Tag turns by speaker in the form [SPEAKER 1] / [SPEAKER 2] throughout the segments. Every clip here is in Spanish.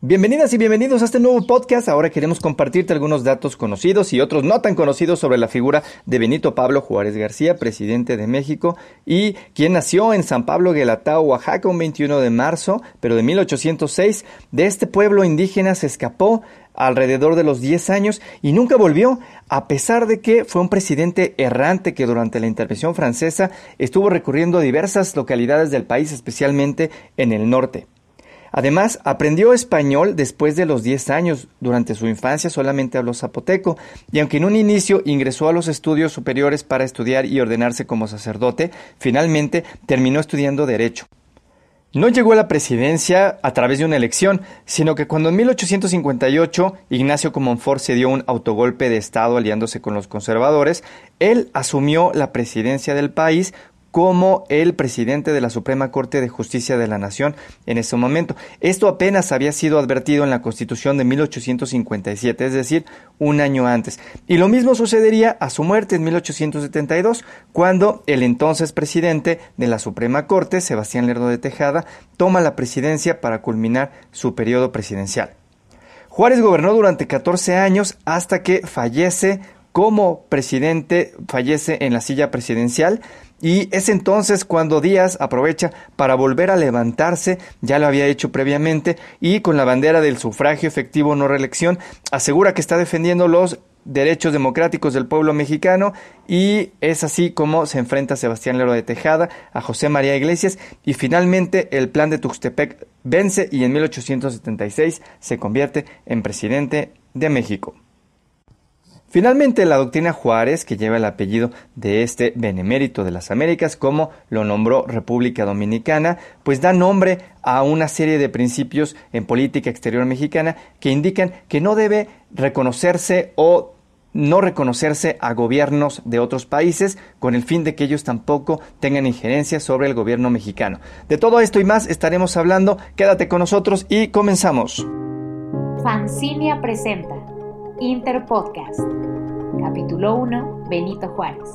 [SPEAKER 1] Bienvenidas y bienvenidos a este nuevo podcast. Ahora queremos compartirte algunos datos conocidos y otros no tan conocidos sobre la figura de Benito Pablo Juárez García, presidente de México, y quien nació en San Pablo Guelatao, Oaxaca, un 21 de marzo, pero de 1806. De este pueblo indígena se escapó alrededor de los 10 años y nunca volvió, a pesar de que fue un presidente errante que durante la intervención francesa estuvo recurriendo a diversas localidades del país, especialmente en el norte. Además, aprendió español después de los 10 años. Durante su infancia solamente habló zapoteco, y aunque en un inicio ingresó a los estudios superiores para estudiar y ordenarse como sacerdote, finalmente terminó estudiando Derecho. No llegó a la presidencia a través de una elección, sino que cuando en 1858 Ignacio Comonfort se dio un autogolpe de Estado aliándose con los conservadores, él asumió la presidencia del país como el presidente de la Suprema Corte de Justicia de la Nación en ese momento. Esto apenas había sido advertido en la Constitución de 1857, es decir, un año antes. Y lo mismo sucedería a su muerte en 1872, cuando el entonces presidente de la Suprema Corte, Sebastián Lerdo de Tejada, toma la presidencia para culminar su periodo presidencial. Juárez gobernó durante 14 años hasta que fallece como presidente, fallece en la silla presidencial y es entonces cuando Díaz aprovecha para volver a levantarse, ya lo había hecho previamente, y con la bandera del sufragio efectivo no reelección, asegura que está defendiendo los derechos democráticos del pueblo mexicano y es así como se enfrenta a Sebastián Lero de Tejada, a José María Iglesias y finalmente el plan de Tuxtepec vence y en 1876 se convierte en presidente de México. Finalmente, la doctrina Juárez, que lleva el apellido de este benemérito de las Américas, como lo nombró República Dominicana, pues da nombre a una serie de principios en política exterior mexicana que indican que no debe reconocerse o no reconocerse a gobiernos de otros países con el fin de que ellos tampoco tengan injerencia sobre el gobierno mexicano. De todo esto y más estaremos hablando. Quédate con nosotros y comenzamos.
[SPEAKER 2] Fancinia presenta Interpodcast. Capítulo 1. Benito Juárez.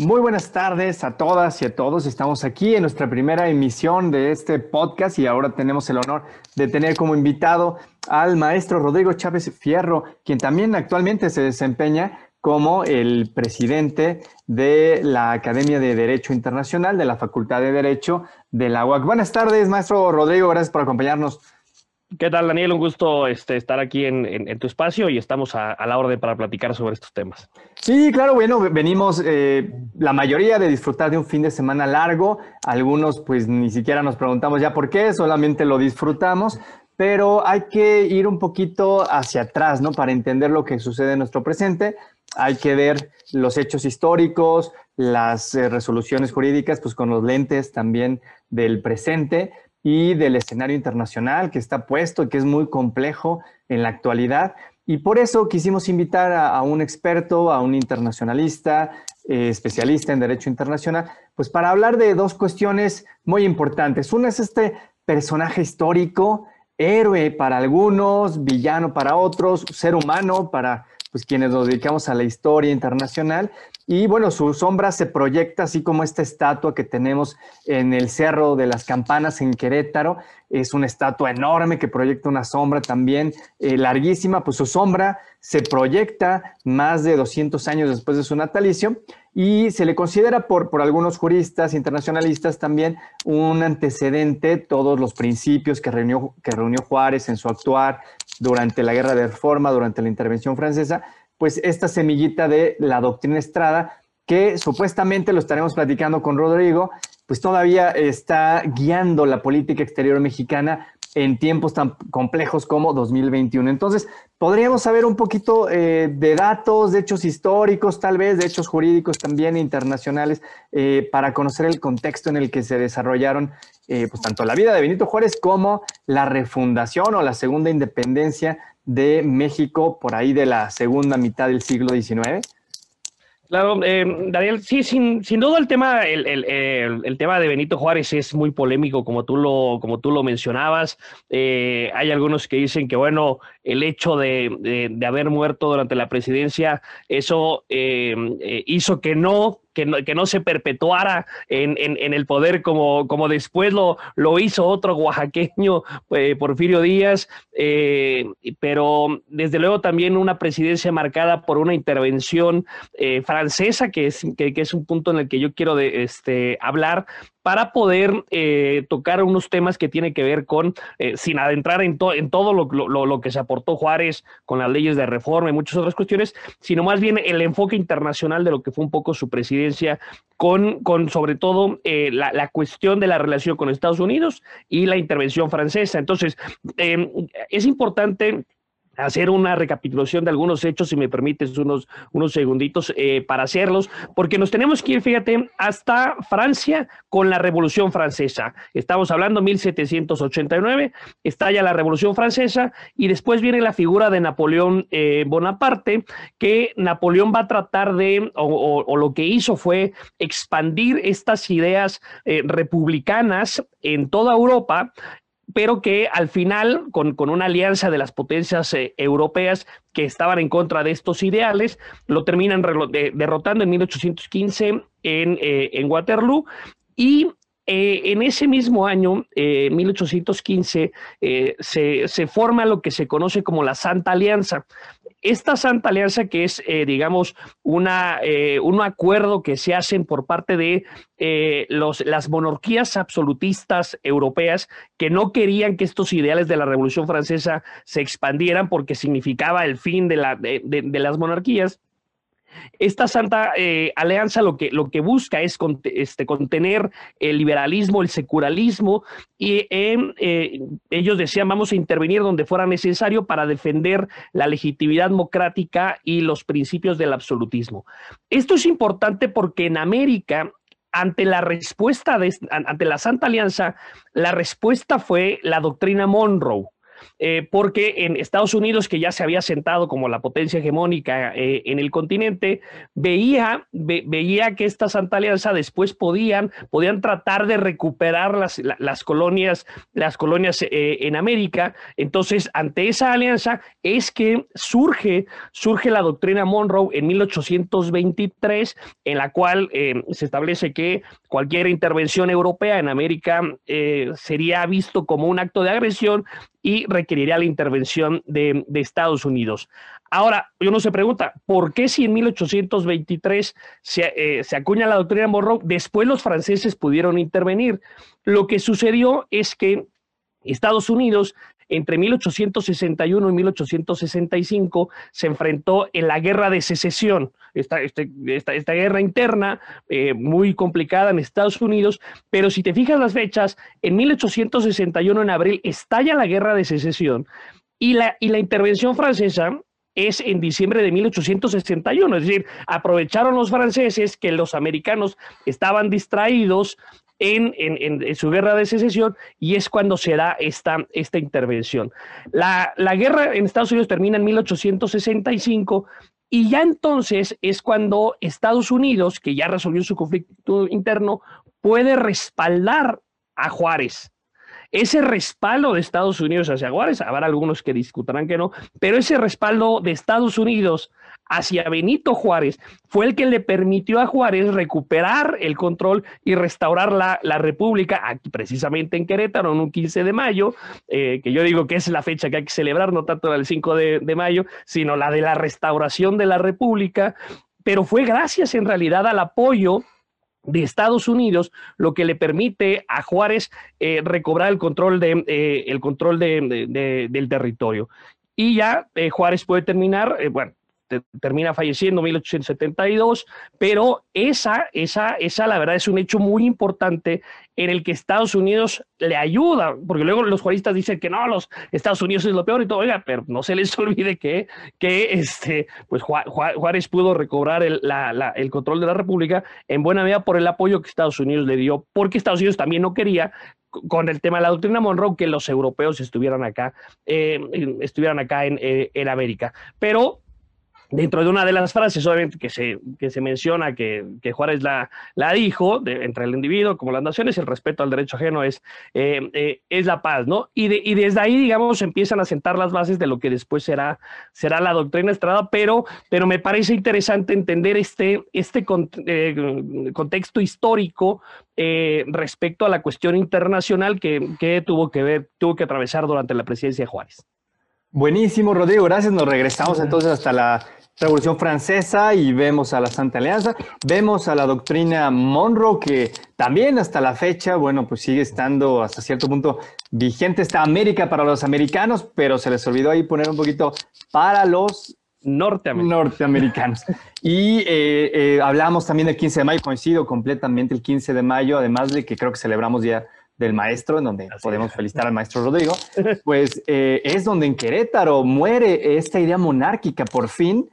[SPEAKER 1] Muy buenas tardes a todas y a todos. Estamos aquí en nuestra primera emisión de este podcast y ahora tenemos el honor de tener como invitado al maestro Rodrigo Chávez Fierro, quien también actualmente se desempeña como el presidente de la Academia de Derecho Internacional de la Facultad de Derecho de la UAC. Buenas tardes, maestro Rodrigo, gracias por acompañarnos.
[SPEAKER 3] ¿Qué tal, Daniel? Un gusto este, estar aquí en, tu espacio y estamos a, la orden para platicar sobre estos temas.
[SPEAKER 1] Sí, claro, bueno, venimos eh, la mayoría de disfrutar de un fin de semana largo. Algunos, pues ni siquiera nos preguntamos ya por qué, solamente lo disfrutamos. Pero hay que ir un poquito hacia atrás, ¿no? Para entender lo que sucede en nuestro presente. Hay que ver los hechos históricos, las eh, resoluciones jurídicas, pues con los lentes también del presente y del escenario internacional que está puesto y que es muy complejo en la actualidad. Y por eso quisimos invitar a, un experto, a un internacionalista, eh, especialista en derecho internacional, pues para hablar de dos cuestiones muy importantes. Una es este personaje histórico, héroe para algunos, villano para otros, ser humano para pues quienes nos dedicamos a la historia internacional. Y bueno, su sombra se proyecta así como esta estatua que tenemos en el Cerro de las Campanas en Querétaro. Es una estatua enorme que proyecta una sombra también eh, larguísima, pues su sombra se proyecta más de 200 años después de su natalicio y se le considera por, por algunos juristas internacionalistas también un antecedente, todos los principios que reunió, que reunió Juárez en su actuar, durante la Guerra de Reforma, durante la intervención francesa, pues esta semillita de la doctrina Estrada, que supuestamente lo estaremos platicando con Rodrigo, pues todavía está guiando la política exterior mexicana en tiempos tan complejos como 2021. Entonces, podríamos saber un poquito eh, de datos, de hechos históricos, tal vez, de hechos jurídicos también internacionales, eh, para conocer el contexto en el que se desarrollaron eh, pues tanto la vida de Benito Juárez como la refundación o la segunda independencia de México por ahí de la segunda mitad del siglo XIX.
[SPEAKER 3] Claro, eh, Daniel, sí, sin, sin, duda el tema, el, el, el, tema de Benito Juárez es muy polémico, como tú lo, como tú lo mencionabas. Eh, hay algunos que dicen que, bueno, el hecho de, de, haber muerto durante la presidencia, eso hizo que no que no, se perpetuara en, el poder como, después lo, hizo otro oaxaqueño, eh, Porfirio Díaz, eh, pero desde luego también una presidencia marcada por una intervención eh, francesa, que es, que, es un punto en el que yo quiero de, este, hablar, para poder eh, tocar unos temas que tienen que ver con, eh, sin adentrar en, en todo lo, lo, que se aportó Juárez con las leyes de reforma y muchas otras cuestiones, sino más bien el enfoque internacional de lo que fue un poco su presidencia con, con sobre todo eh, la, la, cuestión de la relación con Estados Unidos y la intervención francesa. Entonces, es importante hacer una recapitulación de algunos hechos, si me permites unos, unos segunditos eh, para hacerlos, porque nos tenemos que ir, fíjate, hasta Francia con la Revolución Francesa. Estamos hablando 1789, estalla la Revolución Francesa y después viene la figura de Napoleón eh, Bonaparte, que Napoleón va a tratar de, o, lo que hizo fue expandir estas ideas eh, republicanas en toda Europa pero que al final, con, una alianza de las potencias eh, europeas que estaban en contra de estos ideales, lo terminan derrotando en 1815 en, eh, en Waterloo. Y eh, en ese mismo año, 1815, se, se, forma lo que se conoce como la Santa Alianza. Esta Santa Alianza, que es, eh, digamos, eh, un acuerdo que se hacen por parte de eh, los, las monarquías absolutistas europeas que no querían que estos ideales de la Revolución Francesa se expandieran porque significaba el fin de las monarquías esta Santa eh, Alianza lo que, lo que busca es este, contener el liberalismo, el secularismo, y em, eh, ellos decían vamos a intervenir donde fuera necesario para defender la legitimidad democrática y los principios del absolutismo. Esto es importante porque en América ante la respuesta de, ante la Santa Alianza, la respuesta fue la doctrina Monroe. Eh, porque en Estados Unidos, que ya se había sentado como la potencia hegemónica eh, en el continente, veía, veía que esta Santa Alianza después podían, podían tratar de recuperar las, las colonias, las colonias eh, en América. Entonces, ante esa alianza es que surge, surge la doctrina Monroe en 1823, en la cual se establece que cualquier intervención europea en América sería visto como un acto de agresión y requeriría la intervención de, Estados Unidos. Ahora, uno se pregunta, ¿por qué si en 1823 se, eh, se acuña la doctrina Monroe, después los franceses pudieron intervenir? Lo que sucedió es que Estados Unidos entre 1861 y 1865 se enfrentó en la guerra de secesión, esta, este, esta, guerra interna eh, muy complicada en Estados Unidos, pero si te fijas las fechas, en 1861 en abril estalla la guerra de secesión y la, y la intervención francesa es en diciembre de 1861, es decir, aprovecharon los franceses que los americanos estaban distraídos en, su guerra de secesión y es cuando se da esta, esta intervención. La, la guerra en Estados Unidos termina en 1865 y ya entonces es cuando Estados Unidos, que ya resolvió su conflicto interno, puede respaldar a Juárez. Ese respaldo de Estados Unidos hacia Juárez, habrá algunos que discutirán que no, pero ese respaldo de Estados Unidos hacia Benito Juárez fue el que le permitió a Juárez recuperar el control y restaurar la, República, aquí precisamente en Querétaro, en un 15 de mayo, eh, que yo digo que es la fecha que hay que celebrar, no tanto el 5 de, de mayo, sino la de la restauración de la República, pero fue gracias en realidad al apoyo de Estados Unidos, lo que le permite a Juárez eh, recobrar el control, de, eh, el control de, del territorio. Y ya Juárez puede terminar, bueno, termina falleciendo en 1872, pero esa, esa, esa la verdad es un hecho muy importante en el que Estados Unidos le ayuda, porque luego los juaristas dicen que no, los Estados Unidos es lo peor y todo, oiga, pero no se les olvide que, que este, pues Juárez pudo recobrar el, el control de la República en buena medida por el apoyo que Estados Unidos le dio, porque Estados Unidos también no quería con el tema de la doctrina Monroe que los europeos estuvieran acá, eh, estuvieran acá en, eh, en América. Pero dentro de una de las frases, obviamente, que se, que se menciona que, que Juárez la, la dijo, entre el individuo como las naciones, el respeto al derecho ajeno es, eh, eh, es la paz, ¿no? Y, y desde ahí, digamos, empiezan a sentar las bases de lo que después será, será la doctrina Estrada, pero, pero me parece interesante entender este, este eh, contexto histórico respecto a la cuestión internacional que, que tuvo que ver, tuvo que atravesar durante la presidencia de Juárez.
[SPEAKER 1] Buenísimo, Rodrigo, gracias. Nos regresamos entonces hasta la Revolución Francesa y vemos a la Santa Alianza, vemos a la doctrina Monroe que también hasta la fecha, bueno, pues sigue estando hasta cierto punto vigente esta América para los americanos, pero se les olvidó ahí poner un poquito para los norteamericanos. Y eh, eh, hablamos también del 15 de mayo, coincido completamente el 15 de mayo, además de que creo que celebramos ya del maestro, en donde podemos felicitar al maestro Rodrigo, pues eh, es donde en Querétaro muere esta idea monárquica por fin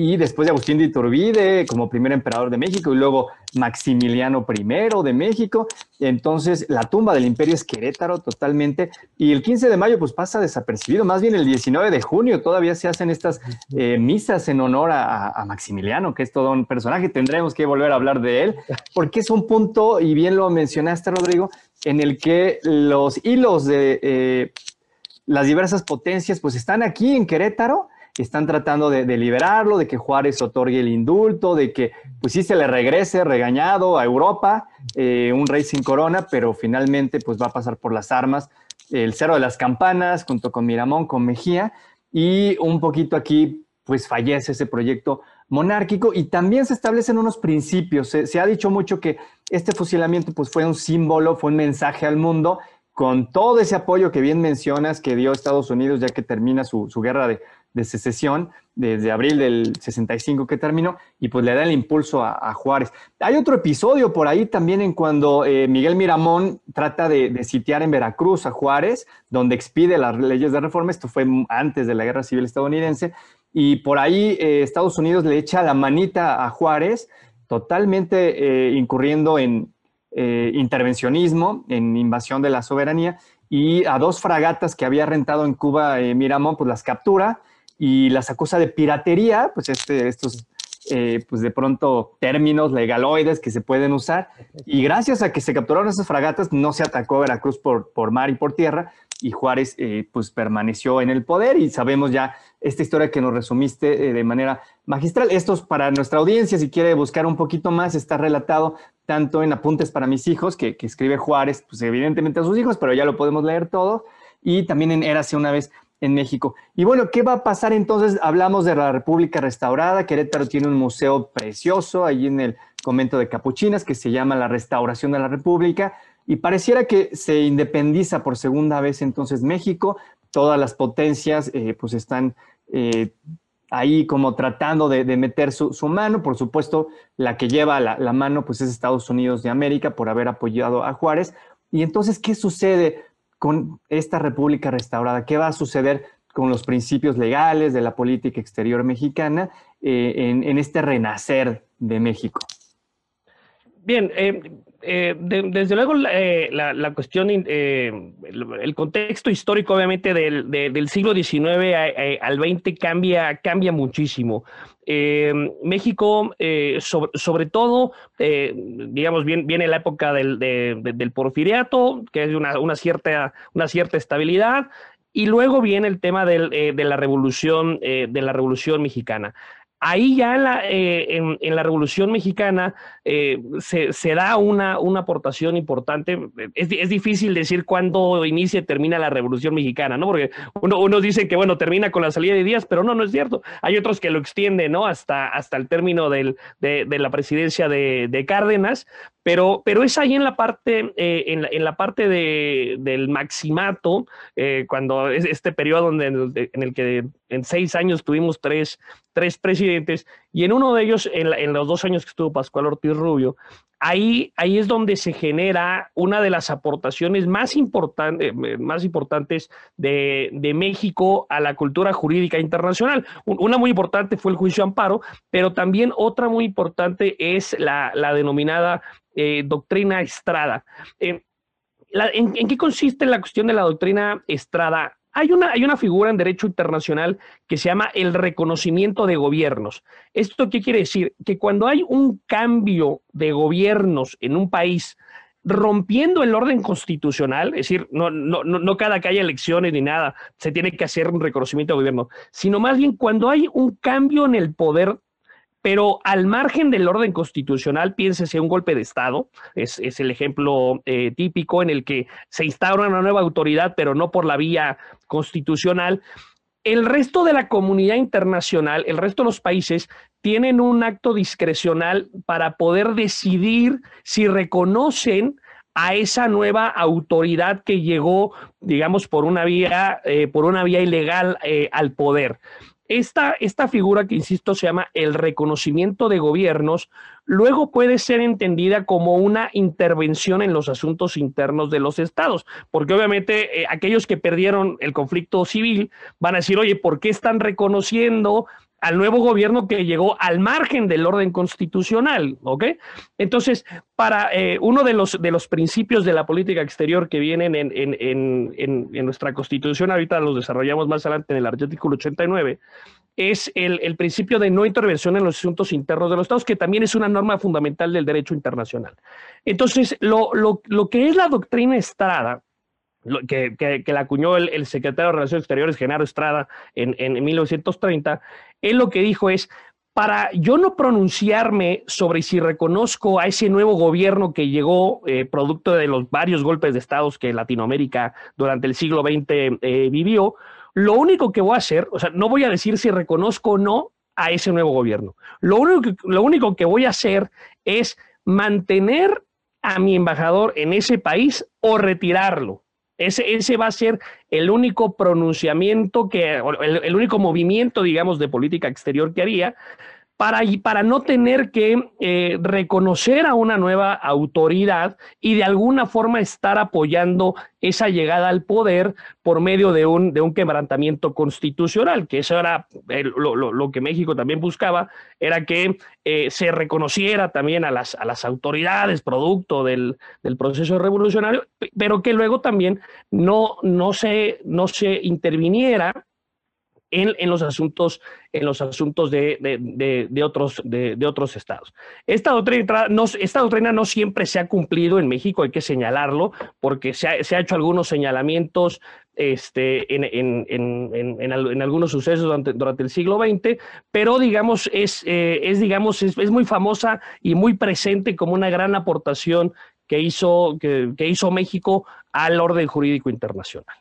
[SPEAKER 1] y después de Agustín de Iturbide como primer emperador de México y luego Maximiliano I de México. Entonces la tumba del imperio es Querétaro totalmente y el 15 de mayo pues pasa desapercibido, más bien el 19 de junio todavía se hacen estas eh, misas en honor a, Maximiliano, que es todo un personaje, tendremos que volver a hablar de él, porque es un punto, y bien lo mencionaste Rodrigo, en el que los hilos de... Eh, las diversas potencias pues están aquí en Querétaro están tratando de, liberarlo, de que Juárez otorgue el indulto, de que pues sí se le regrese regañado a Europa, eh, un rey sin corona, pero finalmente pues va a pasar por las armas, el Cero de las Campanas, junto con Miramón, con Mejía, y un poquito aquí pues fallece ese proyecto monárquico y también se establecen unos principios. Se, ha dicho mucho que este fusilamiento pues fue un símbolo, fue un mensaje al mundo con todo ese apoyo que bien mencionas que dio Estados Unidos ya que termina su guerra de, de secesión desde abril del 65 que terminó y pues le da el impulso a, Juárez. Hay otro episodio por ahí también en cuando eh, Miguel Miramón trata de, sitiar en Veracruz a Juárez, donde expide las leyes de reforma, esto fue antes de la guerra civil estadounidense, y por ahí eh, Estados Unidos le echa la manita a Juárez, totalmente eh, incurriendo en intervencionismo, en invasión de la soberanía, y a dos fragatas que había rentado en Cuba Miramón, pues las captura, y las acusa de piratería, pues este, estos, eh, pues de pronto términos legaloides que se pueden usar. Y gracias a que se capturaron esas fragatas, no se atacó Veracruz por, por mar y por tierra, y Juárez eh, pues permaneció en el poder y sabemos ya esta historia que nos resumiste eh, de manera magistral. Esto es para nuestra audiencia, si quiere buscar un poquito más, está relatado tanto en Apuntes para mis hijos, que, que escribe Juárez, pues evidentemente a sus hijos, pero ya lo podemos leer todo, y también en Érase una vez en México. Y bueno, ¿qué va a pasar entonces? Hablamos de la República Restaurada. Querétaro tiene un museo precioso allí en el convento de Capuchinas que se llama la Restauración de la República. Y pareciera que se independiza por segunda vez entonces México. Todas las potencias eh, pues están eh, ahí como tratando de, meter su, mano. Por supuesto, la que lleva la, la mano pues es Estados Unidos de América por haber apoyado a Juárez. Y entonces, ¿qué sucede? Con esta República restaurada? ¿Qué va a suceder con los principios legales de la política exterior mexicana eh, en, este renacer de México?
[SPEAKER 3] Bien, eh, eh, desde luego la, cuestión, el, contexto histórico obviamente del, siglo XIX al XX cambia, muchísimo. México, sobre, todo, digamos, viene la época del, porfiriato, que es una, una cierta estabilidad, y luego viene el tema de la revolución, de la revolución mexicana ahí ya en la, eh, en, Revolución Mexicana eh, se, da una, una aportación importante. Es, es, difícil decir cuándo inicia y termina la Revolución Mexicana, ¿no? Porque uno, uno, dice que, bueno, termina con la salida de Díaz, pero no, no es cierto. Hay otros que lo extienden, ¿no? Hasta, hasta el término del, de, la presidencia de, de Cárdenas, pero, pero es ahí en la parte, eh, en, la, en, la, parte de, del maximato, cuando es este periodo donde, en, el, que en seis años tuvimos tres, tres presidentes, y en uno de ellos, en, los dos años que estuvo Pascual Ortiz Rubio, ahí, ahí es donde se genera una de las aportaciones más, eh, más importantes de, de, México a la cultura jurídica internacional. Una muy importante fue el juicio amparo, pero también otra muy importante es la, la denominada eh, doctrina Estrada. Eh, ¿en, qué consiste la cuestión de la doctrina Estrada? Hay una, hay una figura en derecho internacional que se llama el reconocimiento de gobiernos. ¿Esto qué quiere decir? Que cuando hay un cambio de gobiernos en un país, rompiendo el orden constitucional, es decir, no, no, no, cada que haya elecciones ni nada, se tiene que hacer un reconocimiento de gobierno, sino más bien cuando hay un cambio en el poder pero al margen del orden constitucional, piénsese un golpe de Estado, es, el ejemplo eh, típico en el que se instaura una nueva autoridad, pero no por la vía constitucional. El resto de la comunidad internacional, el resto de los países, tienen un acto discrecional para poder decidir si reconocen a esa nueva autoridad que llegó, digamos, por una vía, eh, por una vía ilegal eh, al poder. Esta, esta figura que, insisto, se llama el reconocimiento de gobiernos, luego puede ser entendida como una intervención en los asuntos internos de los estados, porque obviamente eh, aquellos que perdieron el conflicto civil van a decir, oye, ¿por qué están reconociendo al nuevo gobierno que llegó al margen del orden constitucional, ¿ok? Entonces, para eh, uno de los, de los principios de la política exterior que vienen en, en, en, en, nuestra constitución, ahorita los desarrollamos más adelante en el artículo 89, es el, el, principio de no intervención en los asuntos internos de los estados, que también es una norma fundamental del derecho internacional. Entonces, lo, lo, lo que es la doctrina Estrada, que, la acuñó el, secretario de Relaciones Exteriores, Genaro Estrada, en, en 1930, él lo que dijo es, para yo no pronunciarme sobre si reconozco a ese nuevo gobierno que llegó eh, producto de los varios golpes de estados que Latinoamérica durante el siglo XX eh, vivió, lo único que voy a hacer, o sea, no voy a decir si reconozco o no a ese nuevo gobierno. Lo único, lo único que voy a hacer es mantener a mi embajador en ese país o retirarlo. Ese, va a ser el único pronunciamiento que, el, el único movimiento, digamos, de política exterior que haría, para, para no tener que eh, reconocer a una nueva autoridad y de alguna forma estar apoyando esa llegada al poder por medio de un, de un quebrantamiento constitucional, que eso era lo, que México también buscaba, era que eh, se reconociera también a las, a las autoridades producto del, del, proceso revolucionario, pero que luego también no, no, se, no se interviniera en, los asuntos, en los asuntos de, de, otros, de, otros estados. Esta doctrina, no, esta doctrina no siempre se ha cumplido en México, hay que señalarlo, porque se ha, se ha hecho algunos señalamientos este, en, en, en, en, algunos sucesos durante, durante, el siglo XX, pero digamos, es, eh, es, digamos, es, es, muy famosa y muy presente como una gran aportación que hizo, que, que hizo México al orden jurídico internacional.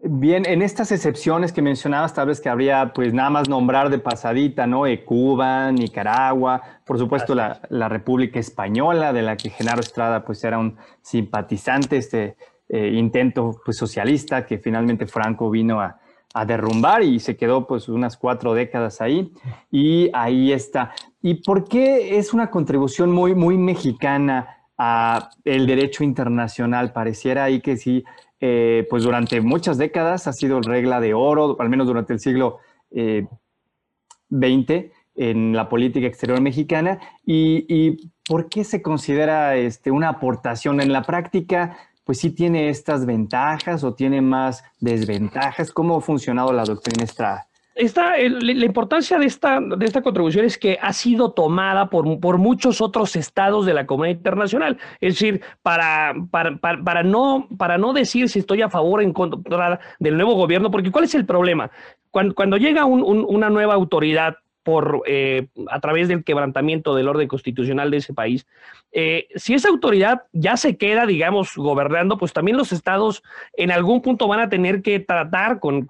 [SPEAKER 1] Bien, en estas excepciones que mencionabas, tal vez que habría pues nada más nombrar de pasadita, ¿no? Eh, Cuba, Nicaragua, por supuesto la, República Española, de la que Genaro Estrada pues era un simpatizante, este eh, intento pues socialista que finalmente Franco vino a, a, derrumbar y se quedó pues unas cuatro décadas ahí y ahí está. ¿Y por qué es una contribución muy, muy mexicana a el derecho internacional? Pareciera ahí que sí eh, pues durante muchas décadas ha sido regla de oro, al menos durante el siglo XX, eh, en la política exterior mexicana. Y, por qué se considera este, una aportación en la práctica? Pues sí tiene estas ventajas o tiene más desventajas. ¿Cómo ha funcionado la doctrina Estrada?
[SPEAKER 3] Esta, la importancia de esta, de esta contribución es que ha sido tomada por, por muchos otros estados de la comunidad internacional. Es decir, para, para, para, no, para no decir si estoy a favor o en contra del nuevo gobierno, porque ¿cuál es el problema? Cuando, cuando llega una nueva autoridad por, eh, a través del quebrantamiento del orden constitucional de ese país. Eh, si esa autoridad ya se queda, digamos, gobernando, pues también los estados en algún punto van a tener que tratar con,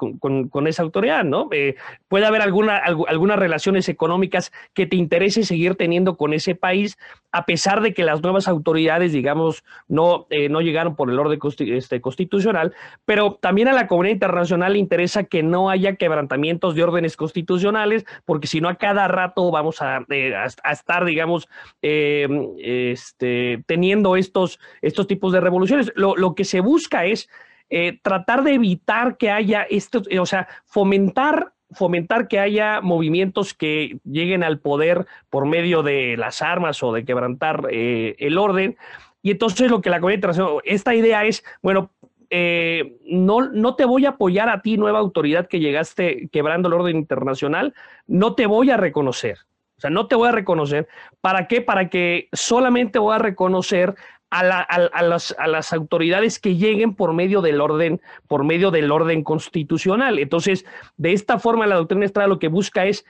[SPEAKER 3] esa autoridad, ¿no? Eh, puede haber alguna, algunas relaciones económicas que te interese seguir teniendo con ese país, a pesar de que las nuevas autoridades, digamos, no, no llegaron por el orden este, constitucional, pero también a la comunidad internacional le interesa que no haya quebrantamientos de órdenes constitucionales, porque si no a cada rato vamos a, eh, estar, digamos, em, este, teniendo estos, estos tipos de revoluciones. Lo, que se busca es eh, tratar de evitar que haya esto, o sea, fomentar fomentar que haya movimientos que lleguen al poder por medio de las armas o de quebrantar eh, el orden. Y entonces lo que la comunidad esta idea es, bueno, eh, no, no te voy a apoyar a ti, nueva autoridad que llegaste quebrando el orden internacional, no te voy a reconocer. O sea, no te voy a reconocer. ¿Para qué? Para que solamente voy a reconocer a, las, autoridades que lleguen por medio del orden, por medio del orden constitucional. Entonces, de esta forma, la doctrina Estrada lo que busca es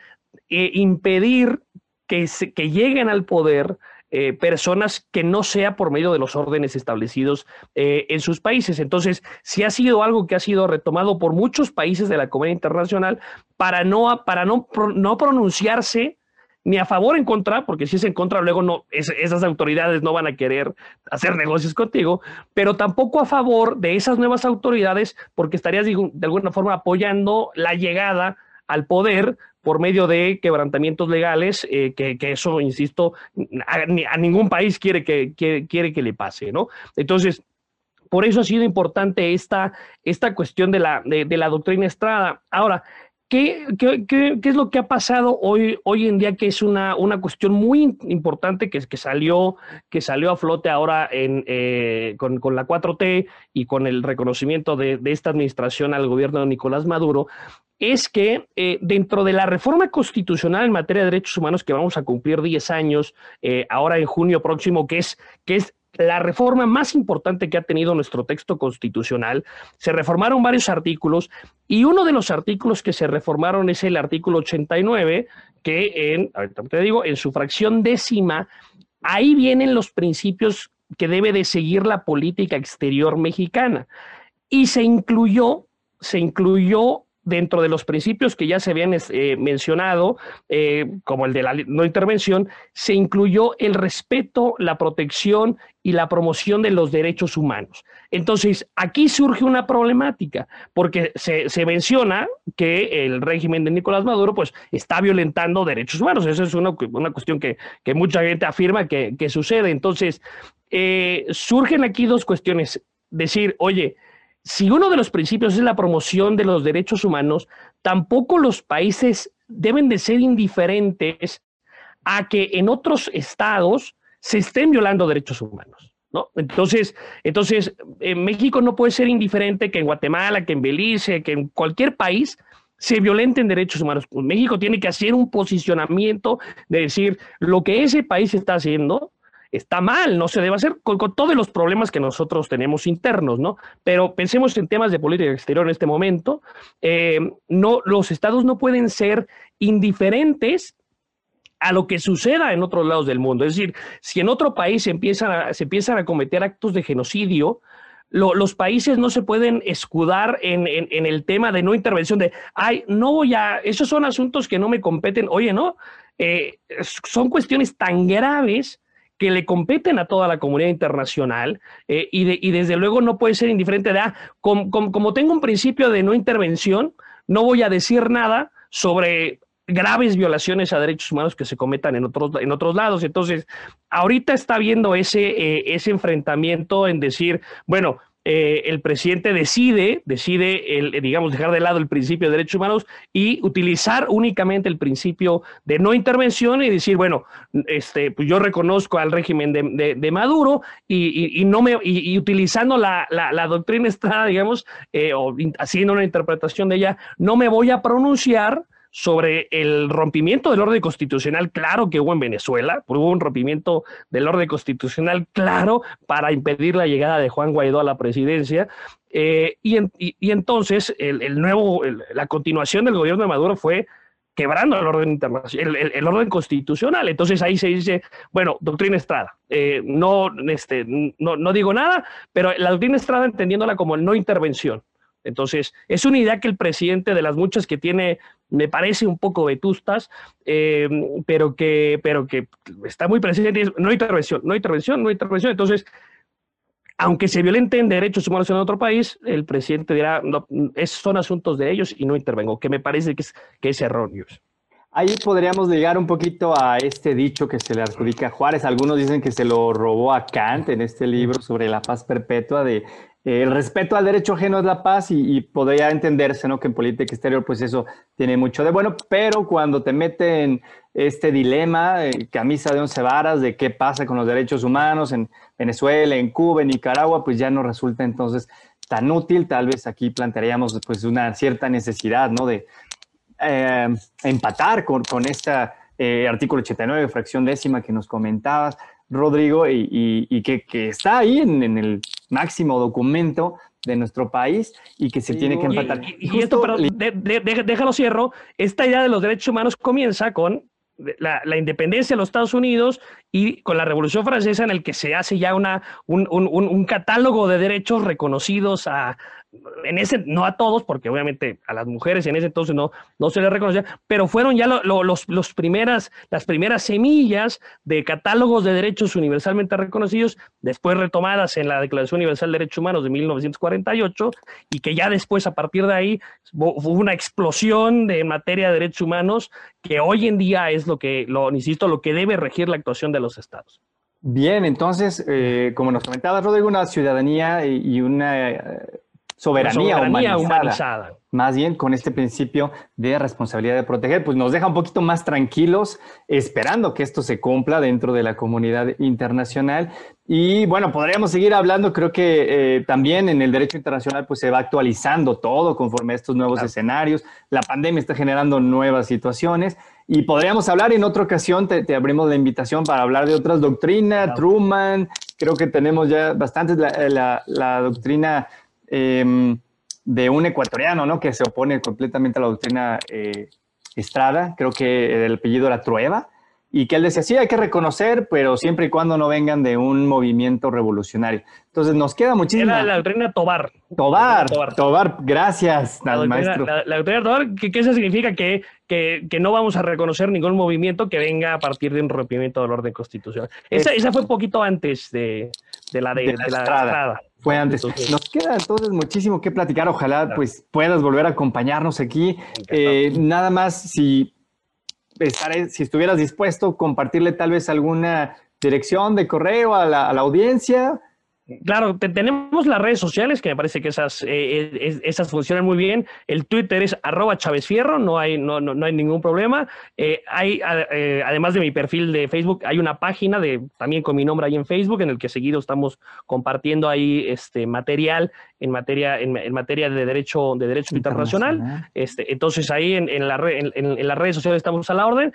[SPEAKER 3] eh, impedir que, que lleguen al poder eh, personas que no sea por medio de los órdenes establecidos eh, en sus países. Entonces, si ha sido algo que ha sido retomado por muchos países de la comunidad internacional para no, para no, no pronunciarse ni a favor en contra, porque si es en contra, luego no, esas autoridades no van a querer hacer negocios contigo, pero tampoco a favor de esas nuevas autoridades, porque estarías de alguna forma apoyando la llegada al poder por medio de quebrantamientos legales, eh, que, eso, insisto, a, ningún país quiere que, quiere que le pase, ¿no? Entonces, por eso ha sido importante esta, esta cuestión de la, de la doctrina Estrada. Ahora, ¿Qué, es lo que ha pasado hoy, hoy en día que es una, una cuestión muy importante que, que, salió, que salió a flote ahora en, eh, con, la 4T y con el reconocimiento de, esta administración al gobierno de Nicolás Maduro? Es que eh, dentro de la reforma constitucional en materia de derechos humanos que vamos a cumplir 10 años eh, ahora en junio próximo, que es, que es la reforma más importante que ha tenido nuestro texto constitucional. Se reformaron varios artículos y uno de los artículos que se reformaron es el artículo 89, que en, ahorita te digo, en su fracción décima, ahí vienen los principios que debe de seguir la política exterior mexicana. Y se incluyó, se incluyó dentro de los principios que ya se habían eh, mencionado, eh, como el de la no intervención, se incluyó el respeto, la protección y la promoción de los derechos humanos. Entonces, aquí surge una problemática, porque se, menciona que el régimen de Nicolás Maduro pues, está violentando derechos humanos. Esa es una, cuestión que, mucha gente afirma que, sucede. Entonces, eh, surgen aquí dos cuestiones. Decir, oye, si uno de los principios es la promoción de los derechos humanos, tampoco los países deben de ser indiferentes a que en otros estados se estén violando derechos humanos. ¿no? Entonces, entonces en México no puede ser indiferente que en Guatemala, que en Belice, que en cualquier país se violenten derechos humanos. Pues México tiene que hacer un posicionamiento de decir lo que ese país está haciendo está mal, no se debe hacer con, todos los problemas que nosotros tenemos internos, ¿no? Pero pensemos en temas de política exterior en este momento. Eh, no, los estados no pueden ser indiferentes a lo que suceda en otros lados del mundo. Es decir, si en otro país se empiezan a, se empiezan a cometer actos de genocidio, los países no se pueden escudar en, el tema de no intervención, de, ay, no voy a, esos son asuntos que no me competen. Oye, no, eh, son cuestiones tan graves que le competen a toda la comunidad internacional eh, y, desde luego no puede ser indiferente de, ah, como, tengo un principio de no intervención, no voy a decir nada sobre graves violaciones a derechos humanos que se cometan en otros, en otros lados. Entonces, ahorita está viendo ese, eh, ese enfrentamiento en decir, bueno, eh, el presidente decide, decide, el, digamos, dejar de lado el principio de derechos humanos y utilizar únicamente el principio de no intervención y decir, bueno, este, pues yo reconozco al régimen de, Maduro y, no me, y, utilizando la, doctrina Estrada, digamos, eh, o haciendo una interpretación de ella, no me voy a pronunciar sobre el rompimiento del orden constitucional claro que hubo en Venezuela, hubo un rompimiento del orden constitucional claro para impedir la llegada de Juan Guaidó a la presidencia. Eh, y, entonces el, nuevo, la continuación del gobierno de Maduro fue quebrando el orden internacional, el, orden constitucional. Entonces ahí se dice, bueno, doctrina Estrada, eh, no, este, no, no digo nada, pero la doctrina Estrada entendiéndola como no intervención. Entonces, es una idea que el presidente de las muchas que tiene, me parece un poco vetustas, eh, pero, que, pero que está muy presente, no intervención, no intervención, no intervención. Entonces, aunque se violenten derechos humanos en otro país, el presidente dirá, no, son asuntos de ellos y no intervengo, que me parece que es, que es erróneo.
[SPEAKER 1] Ahí podríamos llegar un poquito a este dicho que se le adjudica a Juárez. Algunos dicen que se lo robó a Kant en este libro sobre la paz perpetua de el respeto al derecho ajeno es la paz y, podría entenderse, ¿no? Que en política exterior, pues eso tiene mucho de bueno, pero cuando te meten este dilema, eh, camisa de once varas, de qué pasa con los derechos humanos en Venezuela, en Cuba, en Nicaragua, pues ya no resulta entonces tan útil, tal vez aquí plantearíamos pues una cierta necesidad, ¿no? De eh, empatar con, con este artículo 89, fracción décima que nos comentabas, Rodrigo, y, que, está ahí en, el máximo documento de nuestro país y que se tiene que empatar.
[SPEAKER 3] Y, esto, pero déjalo cierro, esta idea de los derechos humanos comienza con la, independencia de los Estados Unidos y con la Revolución Francesa en el que se hace ya una, un catálogo de derechos reconocidos a, en ese, no a todos, porque obviamente a las mujeres en ese entonces no, no se les reconocía, pero fueron ya los, primeras, las primeras semillas de catálogos de derechos universalmente reconocidos, después retomadas en la Declaración Universal de Derechos Humanos de 1948, y que ya después, a partir de ahí, hubo una explosión de materia de derechos humanos que hoy en día es lo que, lo, insisto, lo que debe regir la actuación de los estados.
[SPEAKER 1] Bien, entonces, eh, como nos comentaba Rodrigo, una ciudadanía y una eh, soberanía, humanizada, Más bien con este principio de responsabilidad de proteger, pues nos deja un poquito más tranquilos esperando que esto se cumpla dentro de la comunidad internacional. Y bueno, podríamos seguir hablando, creo que eh, también en el derecho internacional pues se va actualizando todo conforme a estos nuevos escenarios. La pandemia está generando nuevas situaciones. Y podríamos hablar en otra ocasión, te, abrimos la invitación para hablar de otras doctrinas, Truman, creo que tenemos ya bastantes, la, la doctrina Em, de un ecuatoriano, ¿no? Que se opone completamente a la doctrina eh, Estrada, creo que el apellido era Trueba, y que él decía, sí, hay que reconocer, pero siempre y cuando no vengan de un movimiento revolucionario. Entonces nos queda muchísimo.
[SPEAKER 3] Era la doctrina Tobar.
[SPEAKER 1] Tobar, Tobar, gracias,
[SPEAKER 3] la
[SPEAKER 1] maestro.
[SPEAKER 3] La, doctrina Tobar, ¿qué, eso significa? Que, que, que, no vamos a reconocer ningún movimiento que venga a partir de un rompimiento del orden constitucional. Esa, esa fue un poquito antes de, de la de, la, Estrada.
[SPEAKER 1] Fue antes. Nos queda entonces muchísimo que platicar. Ojalá pues puedas volver a acompañarnos aquí. Eh, nada más si estaré, si estuvieras dispuesto, compartirle tal vez alguna dirección de correo a la, a la audiencia
[SPEAKER 3] Claro, tenemos las redes sociales, que me parece que esas, eh, esas funcionan muy bien. El Twitter es arroba Chávez Fierro, no hay, no, no, hay ningún problema. Eh, hay, eh, además de mi perfil de Facebook, hay una página de, también con mi nombre ahí en Facebook, en el que seguido estamos compartiendo ahí este material en materia, en, materia de derecho, de derecho internacional. Este, entonces ahí en, en, la en, las redes sociales estamos a la orden.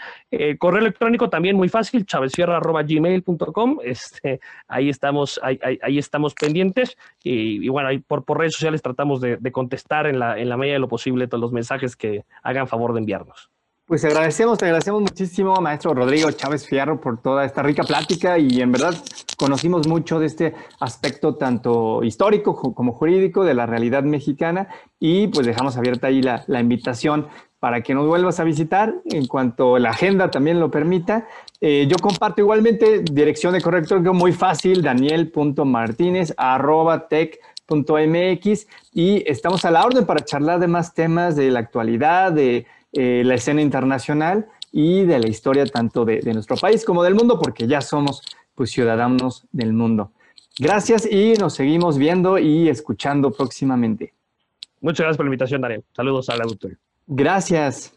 [SPEAKER 3] correo electrónico también muy fácil, chavezfierro.gmail.com. Este, ahí estamos, ahí, ahí estamos pendientes. Y, bueno, ahí por, por, redes sociales tratamos de, contestar en la, en la medida de lo posible todos los mensajes que hagan favor de enviarnos.
[SPEAKER 1] Pues agradecemos, te agradecemos muchísimo, maestro Rodrigo Chávez Fierro, por toda esta rica plática. Y en verdad conocimos mucho de este aspecto tanto histórico como jurídico de la realidad mexicana. Y pues dejamos abierta ahí la, la invitación para que nos vuelvas a visitar en cuanto la agenda también lo permita. Eh, yo comparto igualmente dirección de electrónico muy fácil, daniel.martinez.tech.mx y estamos a la orden para charlar de más temas de la actualidad, de eh, la escena internacional y de la historia tanto de, nuestro país como del mundo, porque ya somos pues, ciudadanos del mundo. Gracias y nos seguimos viendo y escuchando próximamente.
[SPEAKER 3] Muchas gracias por la invitación, Daniel. Saludos al auditorio.
[SPEAKER 1] Gracias.